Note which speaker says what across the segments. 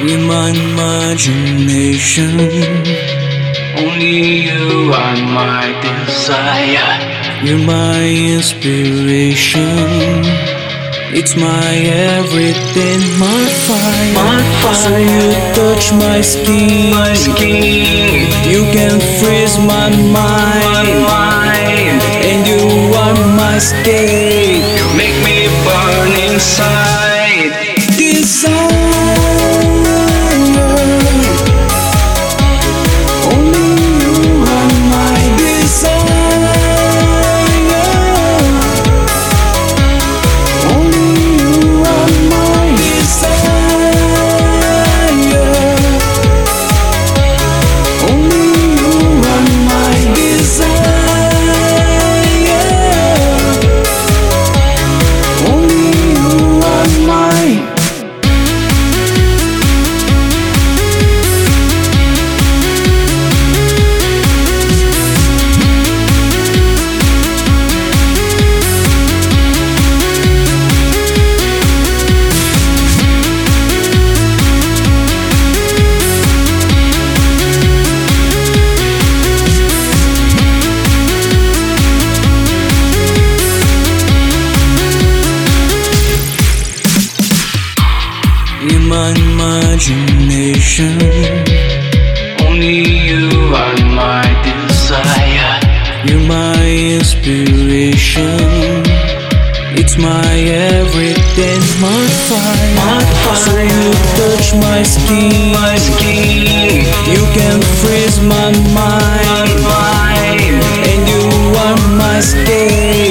Speaker 1: in my imagination.
Speaker 2: Only you are my desire.
Speaker 1: You're my inspiration. It's my everything, my fire.
Speaker 2: My
Speaker 1: So you touch my skin.
Speaker 2: My skin,
Speaker 1: You can freeze my
Speaker 2: my
Speaker 1: mind.
Speaker 2: mind.
Speaker 1: And you are my escape. Imagination,
Speaker 2: Only you are my desire.
Speaker 1: you're my inspiration. It's my everything, my fire.
Speaker 2: My fire.
Speaker 1: So you touch my skin,
Speaker 2: My skin,
Speaker 1: you can freeze my mind,
Speaker 2: my mind.
Speaker 1: and you are my escape.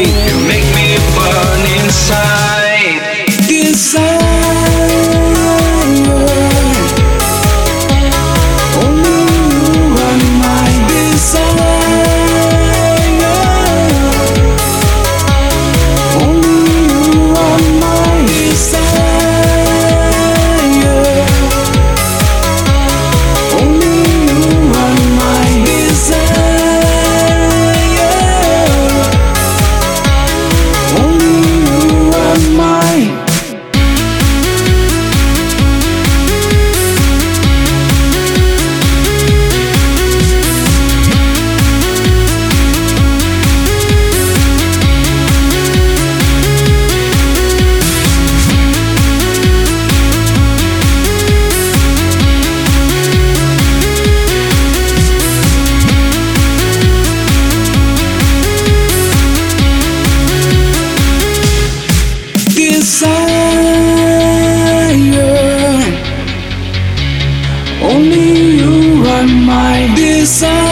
Speaker 1: Only